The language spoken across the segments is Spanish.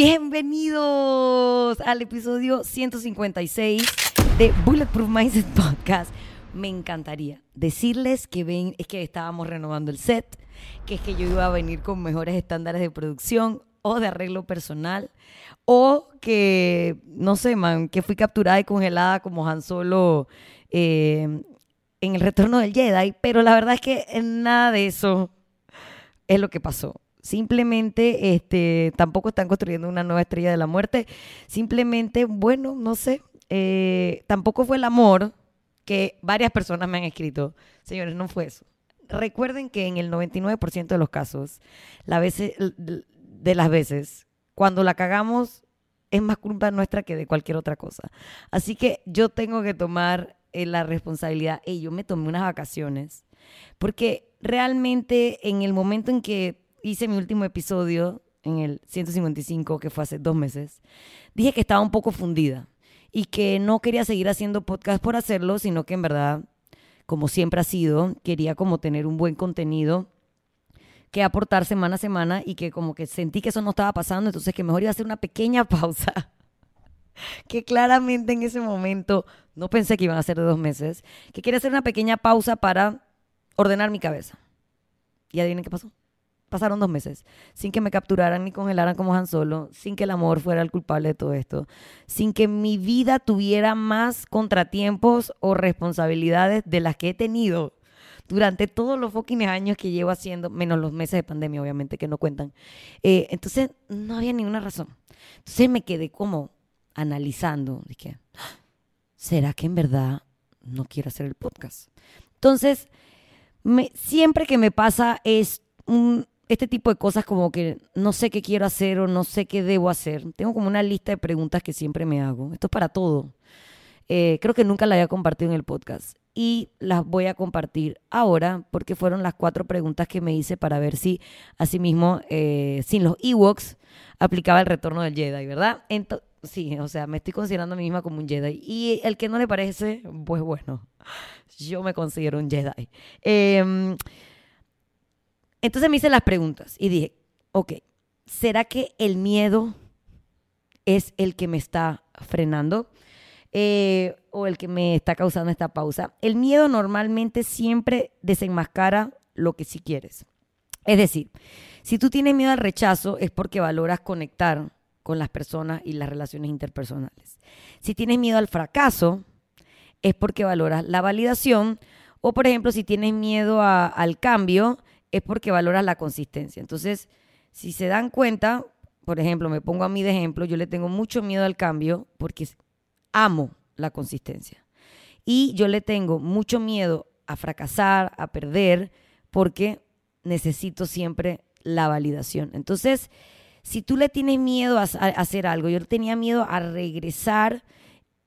Bienvenidos al episodio 156 de Bulletproof Mindset Podcast. Me encantaría decirles que ven, es que estábamos renovando el set, que es que yo iba a venir con mejores estándares de producción o de arreglo personal, o que, no sé, man, que fui capturada y congelada como Han Solo eh, en el retorno del Jedi, pero la verdad es que nada de eso es lo que pasó. Simplemente, este, tampoco están construyendo una nueva estrella de la muerte. Simplemente, bueno, no sé. eh, tampoco fue el amor que varias personas me han escrito. Señores, no fue eso. Recuerden que en el 99% de los casos, la veces, de las veces, cuando la cagamos, es más culpa nuestra que de cualquier otra cosa. Así que yo tengo que tomar eh, la responsabilidad. Y yo me tomé unas vacaciones. Porque realmente en el momento en que hice mi último episodio, en el 155, que fue hace dos meses, dije que estaba un poco fundida y que no quería seguir haciendo podcast por hacerlo, sino que en verdad, como siempre ha sido, quería como tener un buen contenido que aportar semana a semana y que como que sentí que eso no estaba pasando, entonces que mejor iba a hacer una pequeña pausa que claramente en ese momento no pensé que iban a ser de dos meses, que quería hacer una pequeña pausa para ordenar mi cabeza. Y adivinen qué pasó. Pasaron dos meses sin que me capturaran ni congelaran como Han Solo, sin que el amor fuera el culpable de todo esto, sin que mi vida tuviera más contratiempos o responsabilidades de las que he tenido durante todos los fucking años que llevo haciendo, menos los meses de pandemia, obviamente, que no cuentan. Eh, entonces, no había ninguna razón. Entonces me quedé como analizando, dije, ¿será que en verdad no quiero hacer el podcast? Entonces, siempre que me pasa es un, este tipo de cosas como que no sé qué quiero hacer o no sé qué debo hacer. Tengo como una lista de preguntas que siempre me hago. Esto es para todo. Eh, creo que nunca la había compartido en el podcast y las voy a compartir ahora porque fueron las cuatro preguntas que me hice para ver si asimismo eh, sin los Ewoks aplicaba el retorno del Jedi, ¿verdad? Ento sí, o sea, me estoy considerando a mí misma como un Jedi y el que no le parece, pues bueno, yo me considero un Jedi. Eh, entonces me hice las preguntas y dije, ok, ¿será que el miedo es el que me está frenando? Eh, o el que me está causando esta pausa. El miedo normalmente siempre desenmascara lo que sí quieres. Es decir, si tú tienes miedo al rechazo es porque valoras conectar con las personas y las relaciones interpersonales. Si tienes miedo al fracaso es porque valoras la validación o, por ejemplo, si tienes miedo al cambio es porque valoras la consistencia. Entonces, si se dan cuenta, por ejemplo, me pongo a mí de ejemplo, yo le tengo mucho miedo al cambio porque amo la consistencia. Y yo le tengo mucho miedo a fracasar, a perder, porque necesito siempre la validación. Entonces, si tú le tienes miedo a, hacer algo, yo tenía miedo a regresar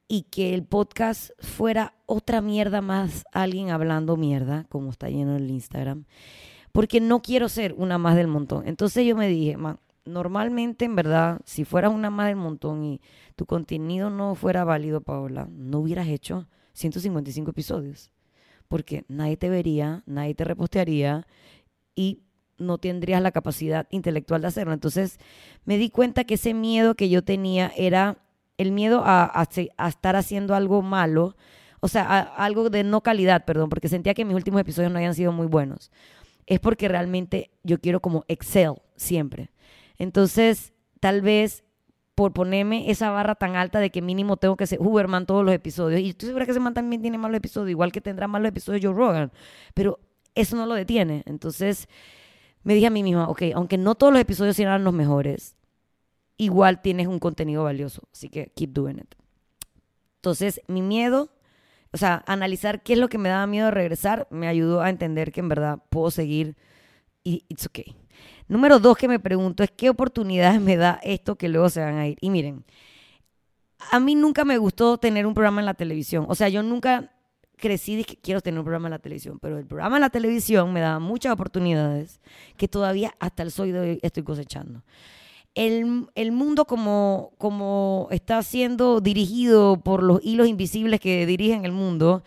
y que el podcast fuera otra mierda más, alguien hablando mierda, como está lleno el Instagram, porque no quiero ser una más del montón. Entonces yo me dije, man, normalmente, en verdad, si fueras una más del montón y tu contenido no fuera válido, Paola, no hubieras hecho 155 episodios. Porque nadie te vería, nadie te repostearía y no tendrías la capacidad intelectual de hacerlo. Entonces me di cuenta que ese miedo que yo tenía era el miedo a, estar haciendo algo malo, o sea, a, algo de no calidad, perdón, porque sentía que mis últimos episodios no habían sido muy buenos. Es porque realmente yo quiero como excel siempre. Entonces, tal vez por ponerme esa barra tan alta de que mínimo tengo que ser Huberman todos los episodios. Y estoy segura que ese man también tiene malos episodios, igual que tendrá malos episodios Joe Rogan. Pero eso no lo detiene. Entonces, me dije a mí misma, ok, aunque no todos los episodios serán los mejores, igual tienes un contenido valioso. Así que keep doing it. Entonces, mi miedo, o sea, analizar qué es lo que me daba miedo de regresar, me ayudó a entender que en verdad puedo seguir y it's okay. Número dos que me pregunto es qué oportunidades me da esto que luego se van a ir. Y miren, a mí nunca me gustó tener un programa en la televisión. O sea, yo nunca crecí que quiero tener un programa en la televisión, pero el programa en la televisión me daba muchas oportunidades que todavía hasta el soy de hoy estoy cosechando. El, el, mundo como, como está siendo dirigido por los hilos invisibles que dirigen el mundo,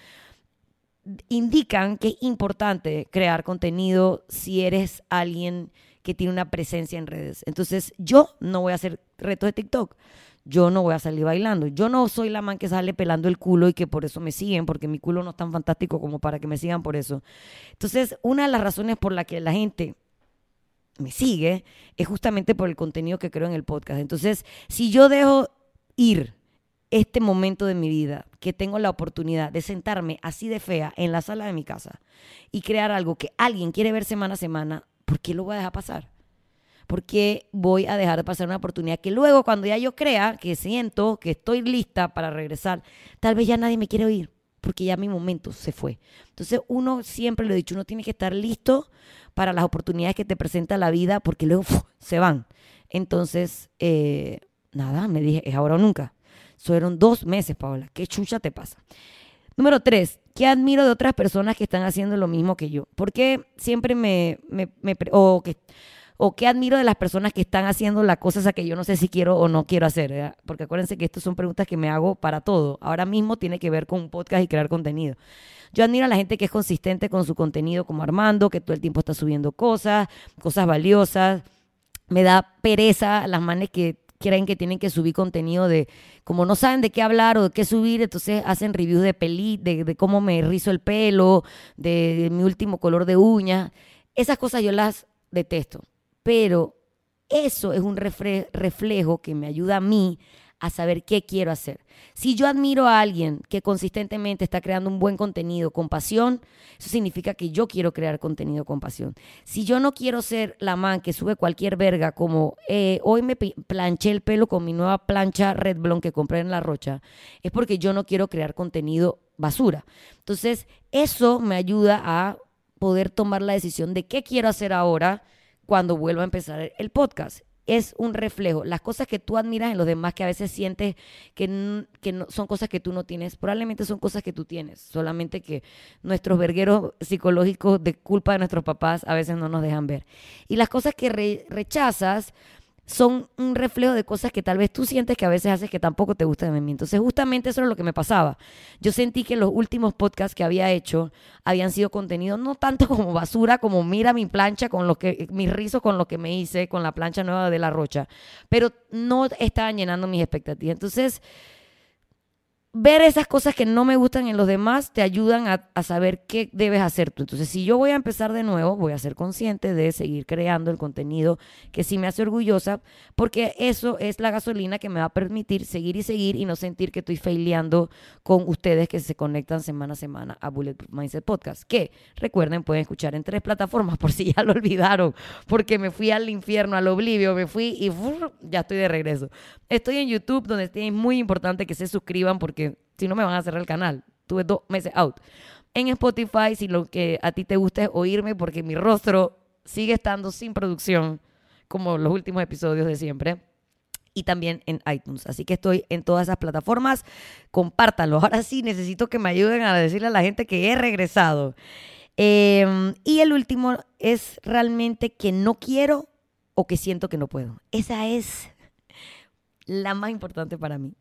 indican que es importante crear contenido si eres alguien que tiene una presencia en redes. Entonces, yo no voy a hacer retos de TikTok. Yo no voy a salir bailando. Yo no soy la man que sale pelando el culo y que por eso me siguen, porque mi culo no es tan fantástico como para que me sigan por eso. Entonces, una de las razones por la que la gente me sigue es justamente por el contenido que creo en el podcast. Entonces, si yo dejo ir este momento de mi vida, que tengo la oportunidad de sentarme así de fea en la sala de mi casa y crear algo que alguien quiere ver semana a semana, ¿por qué lo voy a dejar pasar? ¿Por qué voy a dejar de pasar una oportunidad que luego cuando ya yo crea que siento que estoy lista para regresar, tal vez ya nadie me quiere oír? Porque ya mi momento se fue. Entonces uno, siempre lo he dicho, uno tiene que estar listo para las oportunidades que te presenta la vida porque luego se van. Entonces, eh, nada, me dije, es ahora o nunca. Fueron dos meses, Paola. ¿Qué chucha te pasa? Número tres, ¿qué admiro de otras personas que están haciendo lo mismo que yo? Porque siempre me, me, me o que o qué admiro de las personas que están haciendo las cosas a que yo no sé si quiero o no quiero hacer, porque acuérdense que estas son preguntas que me hago para todo. Ahora mismo tiene que ver con un podcast y crear contenido. Yo admiro a la gente que es consistente con su contenido como Armando, que todo el tiempo está subiendo cosas, cosas valiosas. Me da pereza las manes que creen que tienen que subir contenido de, como no saben de qué hablar o de qué subir, entonces hacen reviews de peli, de, cómo me rizo el pelo, de, de mi último color de uñas. Esas cosas yo las detesto pero eso es un reflejo que me ayuda a mí a saber qué quiero hacer. Si yo admiro a alguien que consistentemente está creando un buen contenido con pasión, eso significa que yo quiero crear contenido con pasión. Si yo no quiero ser la man que sube cualquier verga, como eh, hoy me planché el pelo con mi nueva plancha Red Blonde que compré en La Rocha, es porque yo no quiero crear contenido basura. Entonces, eso me ayuda a poder tomar la decisión de qué quiero hacer ahora cuando vuelva a empezar el podcast. Es un reflejo. Las cosas que tú admiras en los demás, que a veces sientes que, que no, son cosas que tú no tienes, probablemente son cosas que tú tienes. Solamente que nuestros vergueros psicológicos de culpa de nuestros papás a veces no nos dejan ver. Y las cosas que rechazas, son un reflejo de cosas que tal vez tú sientes que a veces haces que tampoco te gustan de mí. Entonces, justamente eso es lo que me pasaba. Yo sentí que los últimos podcasts que había hecho habían sido contenido no tanto como basura, como mira mi plancha con lo que, mis rizos con lo que me hice con la plancha nueva de la rocha, pero no estaban llenando mis expectativas. Entonces, ver esas cosas que no me gustan en los demás te ayudan a, saber qué debes hacer tú. Entonces, si yo voy a empezar de nuevo, voy a ser consciente de seguir creando el contenido que sí me hace orgullosa, porque eso es la gasolina que me va a permitir seguir y seguir y no sentir que estoy faileando con ustedes que se conectan semana a semana a Bulletproof Mindset Podcast. Que recuerden, pueden escuchar en tres plataformas por si ya lo olvidaron, porque me fui al infierno, al oblivio, me fui y ya estoy de regreso. Estoy en YouTube, donde es muy importante que se suscriban porque si no me van a cerrar el canal. Tuve dos meses out. En Spotify, si lo que a ti te gusta es oírme, porque mi rostro sigue estando sin producción, como los últimos episodios de siempre. Y también en iTunes. Así que estoy en todas esas plataformas. Compártanlo. Ahora sí, necesito que me ayuden a decirle a la gente que he regresado. Em, y el último es realmente que no quiero o que siento que no puedo. Esa es la más importante para mí.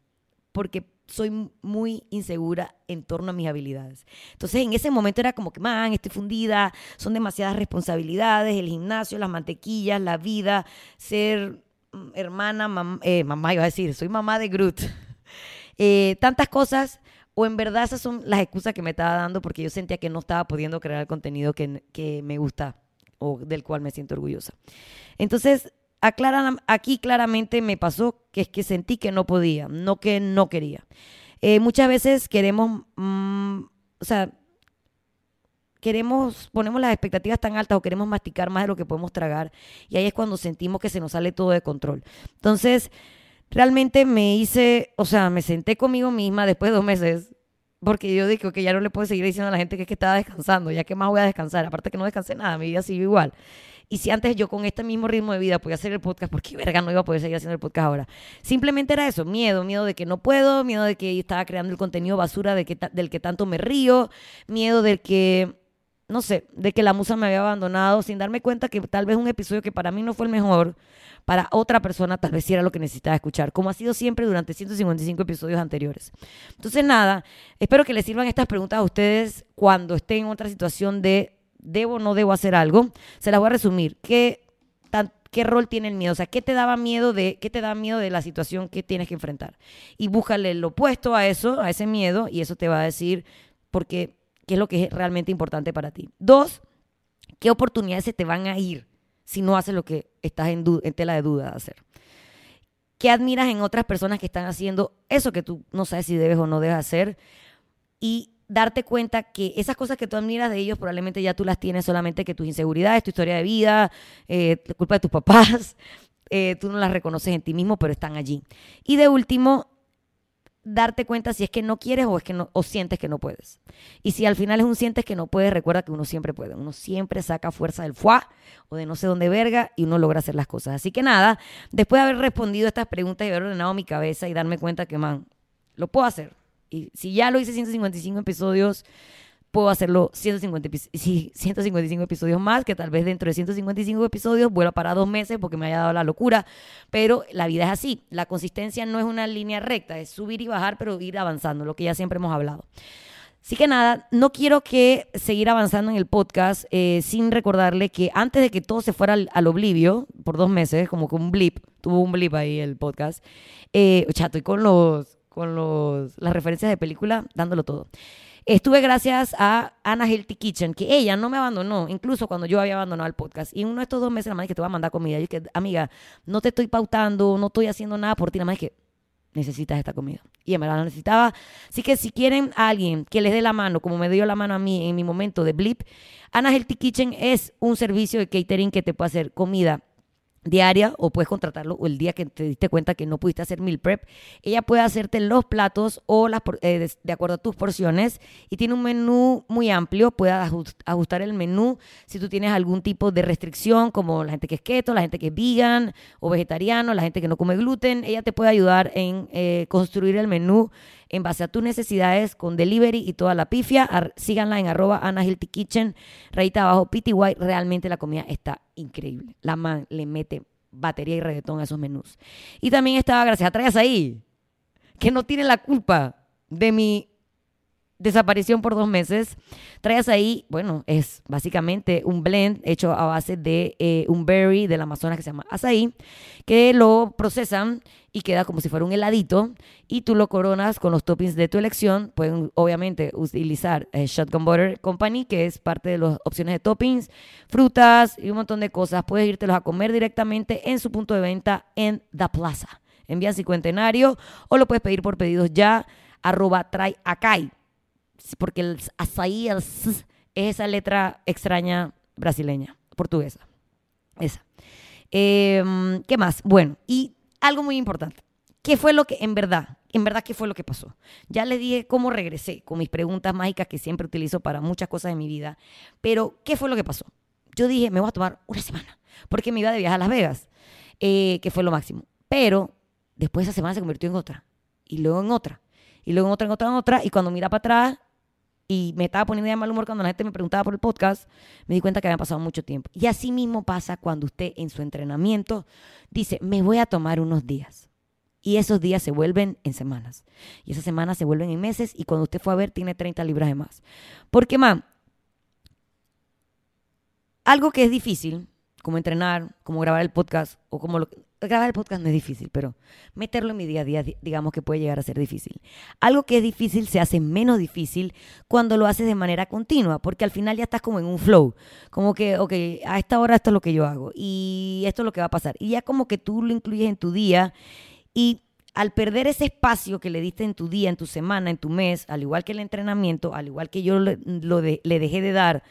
Porque soy muy insegura en torno a mis habilidades. Entonces en ese momento era como que, man, estoy fundida, son demasiadas responsabilidades, el gimnasio, las mantequillas, la vida, ser mm, hermana, eh, mamá iba a decir, soy mamá de Groot. Eh, tantas cosas, o en verdad esas son las excusas que me estaba dando porque yo sentía que no estaba pudiendo crear el contenido que me gusta o del cual me siento orgullosa. Entonces, aclaran, aquí claramente me pasó que es que sentí que no podía, no que no quería. Eh, muchas veces queremos, mm, o sea, queremos, ponemos las expectativas tan altas o queremos masticar más de lo que podemos tragar y ahí es cuando sentimos que se nos sale todo de control. Entonces, realmente me hice, o sea, me senté conmigo misma después de dos meses porque yo dije que ya no le puedo seguir diciendo a la gente que es que estaba descansando, ya que más voy a descansar, aparte que no descansé nada, mi vida sigue igual. Y si antes yo con este mismo ritmo de vida podía hacer el podcast, ¿por qué verga no iba a poder seguir haciendo el podcast ahora? Simplemente era eso, miedo, miedo de que no puedo, miedo de que estaba creando el contenido basura de que del que tanto me río, miedo del que, no sé, de que la musa me había abandonado, sin darme cuenta que tal vez un episodio que para mí no fue el mejor, para otra persona tal vez sí era lo que necesitaba escuchar, como ha sido siempre durante 155 episodios anteriores. Entonces, nada, espero que les sirvan estas preguntas a ustedes cuando estén en otra situación de debo o no debo hacer algo, se las voy a resumir. ¿Qué ¿Qué rol tiene el miedo? O sea, ¿qué te daba miedo de, qué te da miedo de la situación que tienes que enfrentar? Y búscale lo opuesto a eso, a ese miedo, y eso te va a decir porque qué es lo que es realmente importante para ti. Dos, ¿qué oportunidades se te van a ir si no haces lo que estás en, en tela de duda de hacer? ¿Qué admiras en otras personas que están haciendo eso que tú no sabes si debes o no debes hacer? Y darte cuenta que esas cosas que tú admiras de ellos probablemente ya tú las tienes solamente que tus inseguridades, tu historia de vida, eh, la culpa de tus papás, eh, tú no las reconoces en ti mismo, pero están allí. Y de último, darte cuenta si es que no quieres o es que no o sientes que no puedes. Y si al final es un sientes que no puedes, recuerda que uno siempre puede. Uno siempre saca fuerza del fuá o de no sé dónde verga y uno logra hacer las cosas. Así que nada, después de haber respondido estas preguntas y haber ordenado mi cabeza y darme cuenta que, man, lo puedo hacer. Y si ya lo hice 155 episodios, puedo hacerlo 150, 155 episodios más, que tal vez dentro de 155 episodios vuelva para dos meses porque me haya dado la locura. Pero la vida es así. La consistencia no es una línea recta, es subir y bajar, pero ir avanzando, lo que ya siempre hemos hablado. Así que nada, no quiero que seguir avanzando en el podcast eh, sin recordarle que antes de que todo se fuera al, oblivio, por dos meses, como que un blip, tuvo un blip ahí el podcast, eh, chato, y con los con los, las referencias de película, dándolo todo. Estuve gracias a Anna Healthy Kitchen, que ella no me abandonó, incluso cuando yo había abandonado el podcast. Y uno de estos dos meses, la madre que te va a mandar comida. Y que, amiga, no te estoy pautando, no estoy haciendo nada por ti, la madre que necesitas esta comida. Y me la necesitaba. Así que si quieren alguien que les dé la mano, como me dio la mano a mí en mi momento de blip, Anna Healthy Kitchen es un servicio de catering que te puede hacer comida diaria o puedes contratarlo o el día que te diste cuenta que no pudiste hacer meal prep. Ella puede hacerte los platos o las eh, de, acuerdo a tus porciones y tiene un menú muy amplio. Puedes ajustar el menú si tú tienes algún tipo de restricción como la gente que es keto, la gente que es vegan o vegetariano, la gente que no come gluten. Ella te puede ayudar en eh, construir el menú en base a tus necesidades con delivery y toda la pifia. síganla en arroba Anna Kitchen, rayita abajo, PTY. Realmente la comida está increíble. La man le mete batería y reggaetón a esos menús. Y también estaba, gracias a ahí, que no tiene la culpa de mi desaparición por dos meses. Traes ahí, bueno, es básicamente un blend hecho a base de eh, un berry del Amazonas que se llama azaí, que lo procesan y queda como si fuera un heladito y tú lo coronas con los toppings de tu elección. Pueden obviamente utilizar eh, Shotgun Butter Company, que es parte de las opciones de toppings, frutas y un montón de cosas. Puedes irtelos a comer directamente en su punto de venta en The Plaza. Envía cincuentenario o lo puedes pedir por pedidos ya arroba trae acai porque el açaí es esa letra extraña brasileña, portuguesa. Esa. Em, ¿Qué más? Bueno, y algo muy importante. ¿Qué fue lo que, en verdad, en verdad, qué fue lo que pasó? Ya le dije cómo regresé con mis preguntas mágicas que siempre utilizo para muchas cosas de mi vida. Pero, ¿qué fue lo que pasó? Yo dije, me voy a tomar una semana, porque me iba de viaje a Las Vegas, eh, que fue lo máximo. Pero, después esa semana se convirtió en otra, y luego en otra, y luego en otra, en otra, en otra, y cuando mira para atrás, y me estaba poniendo de mal humor cuando la gente me preguntaba por el podcast, me di cuenta que había pasado mucho tiempo. Y así mismo pasa cuando usted en su entrenamiento dice, me voy a tomar unos días. Y esos días se vuelven en semanas. Y esas semanas se vuelven en meses. Y cuando usted fue a ver, tiene 30 libras de más. Porque, man, algo que es difícil, como entrenar, como grabar el podcast, o como lo, grabar el podcast no es difícil, pero meterlo en mi día a día, digamos que puede llegar a ser difícil. Algo que es difícil se hace menos difícil cuando lo haces de manera continua, porque al final ya estás como en un flow, como que, ok, a esta hora esto es lo que yo hago y esto es lo que va a pasar. Y ya como que tú lo incluyes en tu día y al perder ese espacio que le diste en tu día, en tu semana, en tu mes, al igual que el entrenamiento, al igual que yo lo le dejé de dar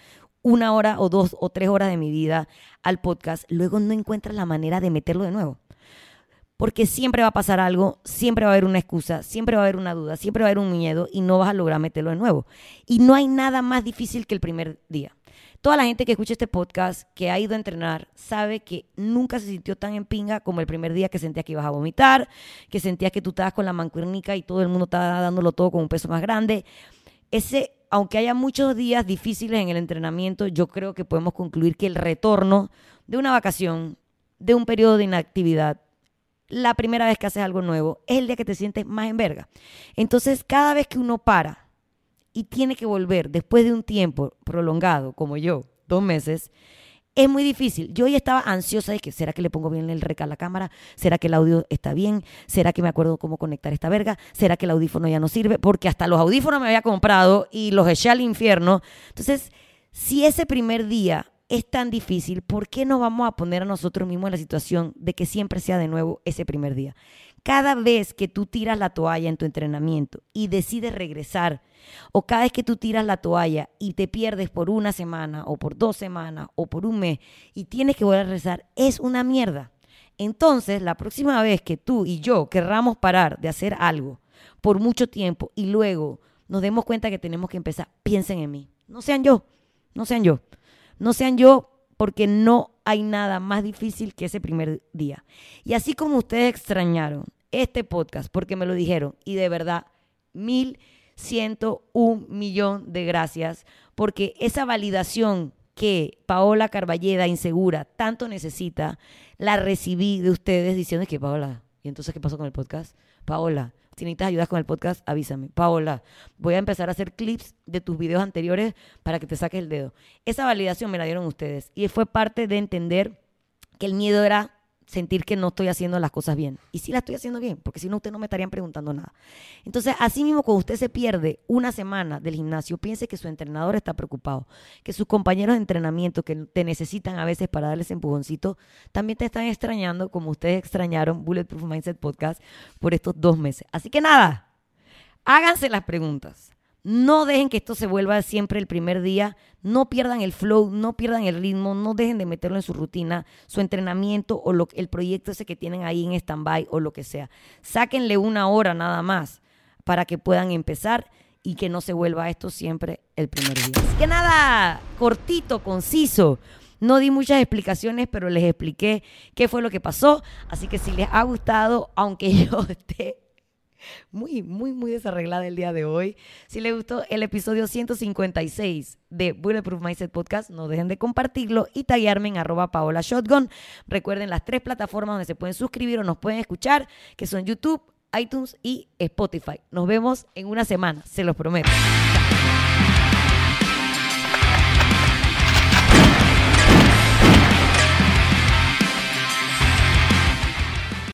una hora o dos o tres horas de mi vida al podcast, luego no encuentras la manera de meterlo de nuevo. Porque siempre va a pasar algo, siempre va a haber una excusa, siempre va a haber una duda, siempre va a haber un miedo y no vas a lograr meterlo de nuevo. Y no hay nada más difícil que el primer día. Toda la gente que escucha este podcast, que ha ido a entrenar, sabe que nunca se sintió tan en pinga como el primer día que sentía que ibas a vomitar, que sentías que tú estabas con la mancuernica y todo el mundo estaba dándolo todo con un peso más grande. Ese aunque haya muchos días difíciles en el entrenamiento, yo creo que podemos concluir que el retorno de una vacación, de un periodo de inactividad, la primera vez que haces algo nuevo, es el día que te sientes más en verga. Entonces, cada vez que uno para y tiene que volver después de un tiempo prolongado, como yo, dos meses, es muy difícil. Yo ya estaba ansiosa de que, ¿será que le pongo bien el rec a la cámara? ¿Será que el audio está bien? ¿Será que me acuerdo cómo conectar esta verga? ¿Será que el audífono ya no sirve? Porque hasta los audífonos me había comprado y los eché al infierno. Entonces, si ese primer día es tan difícil, ¿por qué no vamos a poner a nosotros mismos en la situación de que siempre sea de nuevo ese primer día? Cada vez que tú tiras la toalla en tu entrenamiento y decides regresar, o cada vez que tú tiras la toalla y te pierdes por una semana, o por dos semanas, o por un mes, y tienes que volver a regresar, es una mierda. Entonces, la próxima vez que tú y yo querramos parar de hacer algo por mucho tiempo y luego nos demos cuenta que tenemos que empezar, piensen en mí. No sean yo, no sean yo. No sean yo porque no hay nada más difícil que ese primer día. Y así como ustedes extrañaron este podcast porque me lo dijeron y de verdad, mil ciento un millón de gracias porque esa validación que Paola Carballeda, insegura, tanto necesita, la recibí de ustedes diciendo que Paola, ¿y entonces qué pasó con el podcast? Paola, si necesitas ayuda con el podcast, avísame. Paola, voy a empezar a hacer clips de tus videos anteriores para que te saques el dedo. Esa validación me la dieron ustedes y fue parte de entender que el miedo era sentir que no estoy haciendo las cosas bien. Y sí la estoy haciendo bien, porque si no, ustedes no me estarían preguntando nada. Entonces, así mismo, cuando usted se pierde una semana del gimnasio, piense que su entrenador está preocupado, que sus compañeros de entrenamiento que te necesitan a veces para darles empujoncito, también te están extrañando, como ustedes extrañaron Bulletproof Mindset Podcast por estos dos meses. Así que nada, háganse las preguntas. No dejen que esto se vuelva siempre el primer día. No pierdan el flow, no pierdan el ritmo, no dejen de meterlo en su rutina, su entrenamiento o lo, el proyecto ese que tienen ahí en stand-by o lo que sea. Sáquenle una hora nada más para que puedan empezar y que no se vuelva esto siempre el primer día. Así que nada, cortito, conciso. No di muchas explicaciones, pero les expliqué qué fue lo que pasó. Así que si les ha gustado, aunque yo esté muy, muy, muy desarreglada el día de hoy. Si les gustó el episodio 156 de Bulletproof Mindset Podcast, no dejen de compartirlo y taguearme en arroba paola shotgun. Recuerden las tres plataformas donde se pueden suscribir o nos pueden escuchar, que son YouTube, iTunes y Spotify. Nos vemos en una semana, se los prometo.